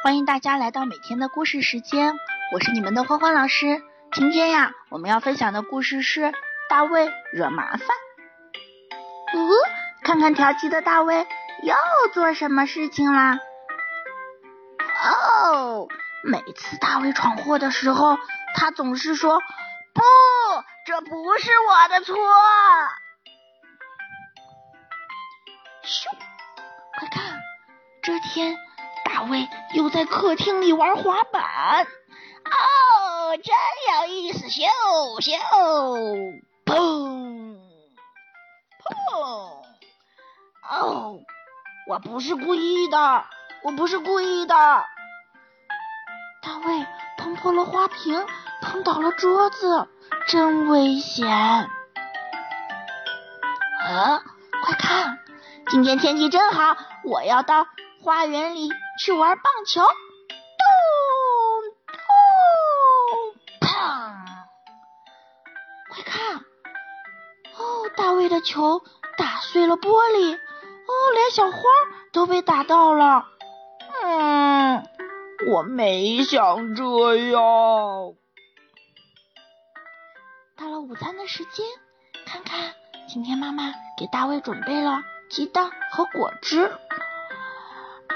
欢迎大家来到每天的故事时间，我是你们的欢欢老师。今天呀，我们要分享的故事是大卫惹麻烦。哦，看看调皮的大卫又做什么事情啦？哦，每次大卫闯祸的时候，他总是说：“不，这不是我的错。”咻，快看，这天。大卫又在客厅里玩滑板，哦，真有意思！咻咻，砰砰！哦，我不是故意的，我不是故意的。大卫碰破了花瓶，碰倒了桌子，真危险！啊，快看，今天天气真好，我要到花园里。去玩棒球，咚咚砰！快看，哦，大卫的球打碎了玻璃，哦，连小花都被打到了。嗯，我没想这样。到了午餐的时间，看看，今天妈妈给大卫准备了鸡蛋和果汁。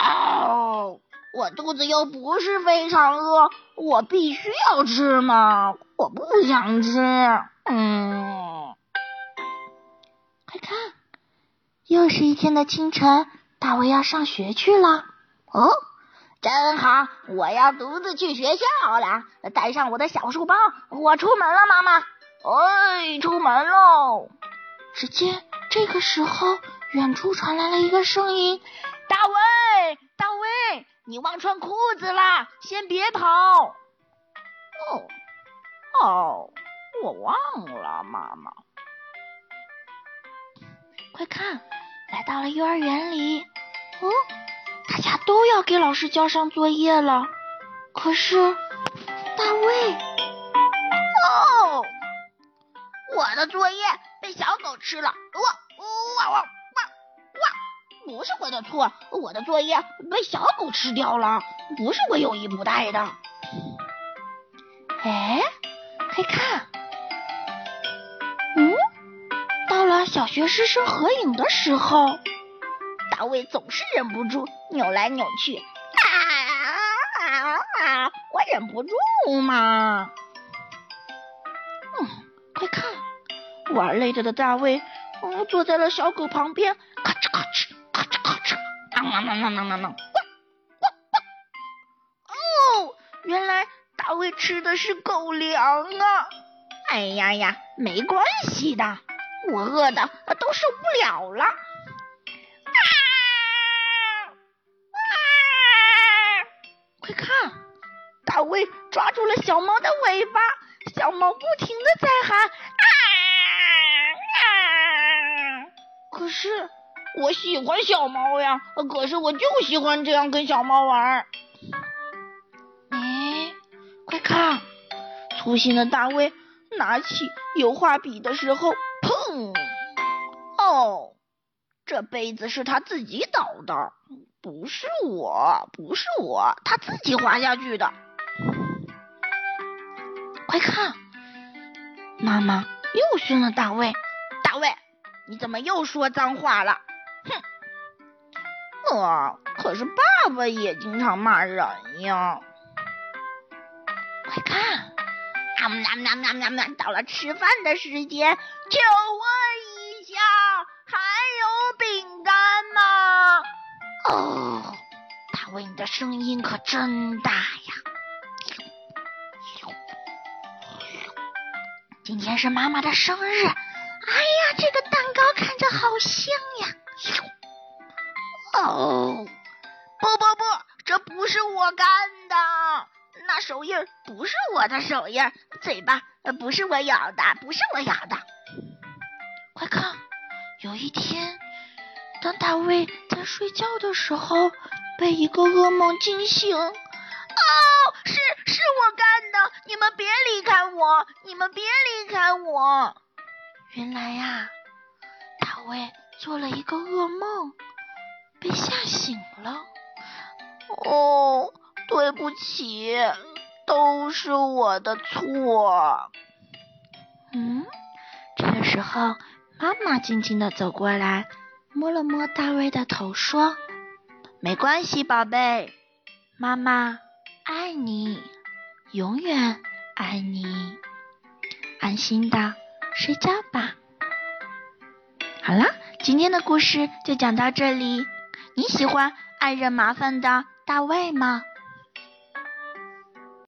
哦，我肚子又不是非常饿，我必须要吃吗？我不想吃。嗯，快看，又是一天的清晨，大卫要上学去了。哦，真好，我要独自去学校了。带上我的小书包，我出门了，妈妈。哎，出门喽！只见这个时候，远处传来了一个声音：“大卫。”大卫，你忘穿裤子啦！先别跑。哦哦，我忘了，妈妈。快看，来到了幼儿园里。哦，大家都要给老师交上作业了。可是，大卫，哦，我的作业被小狗吃了。哇哇哇！不是我的错，我的作业被小狗吃掉了，不是我有意不带的。哎，快看，嗯，到了小学师生合影的时候，大卫总是忍不住扭来扭去，啊啊啊！我忍不住嘛。嗯，快看，玩累了的大卫，嗯，坐在了小狗旁边，汪汪汪汪汪汪！汪哦，原来大卫吃的是狗粮啊！哎呀呀，没关系的，我饿的都受不了了。啊啊！快看，大卫抓住了小猫的尾巴，小猫不停的在喊啊啊！可是。我喜欢小猫呀，可是我就喜欢这样跟小猫玩。哎，快看，粗心的大卫拿起油画笔的时候，砰！哦，这杯子是他自己倒的，不是我，不是我，他自己滑下去的。快看，妈妈又训了大卫，大卫，你怎么又说脏话了？哼，我可是爸爸也经常骂人呀。快看，喵喵喵喵喵！到了吃饭的时间，请问一下，还有饼干吗？哦，大卫，你的声音可真大呀！今天是妈妈的生日，哎呀，这个蛋糕看着好香呀！哦，不不不，这不是我干的，那手印不是我的手印，嘴巴不是我咬的，不是我咬的。快看，有一天，当大卫在睡觉的时候，被一个噩梦惊醒。哦，是是我干的，你们别离开我，你们别离开我。原来呀，大卫做了一个噩梦。被吓醒了，哦，对不起，都是我的错。嗯，这个时候，妈妈静静的走过来，摸了摸大卫的头，说：“没关系，宝贝，妈妈爱你，永远爱你。安心的睡觉吧。”好了，今天的故事就讲到这里。你喜欢爱惹麻烦的大卫吗？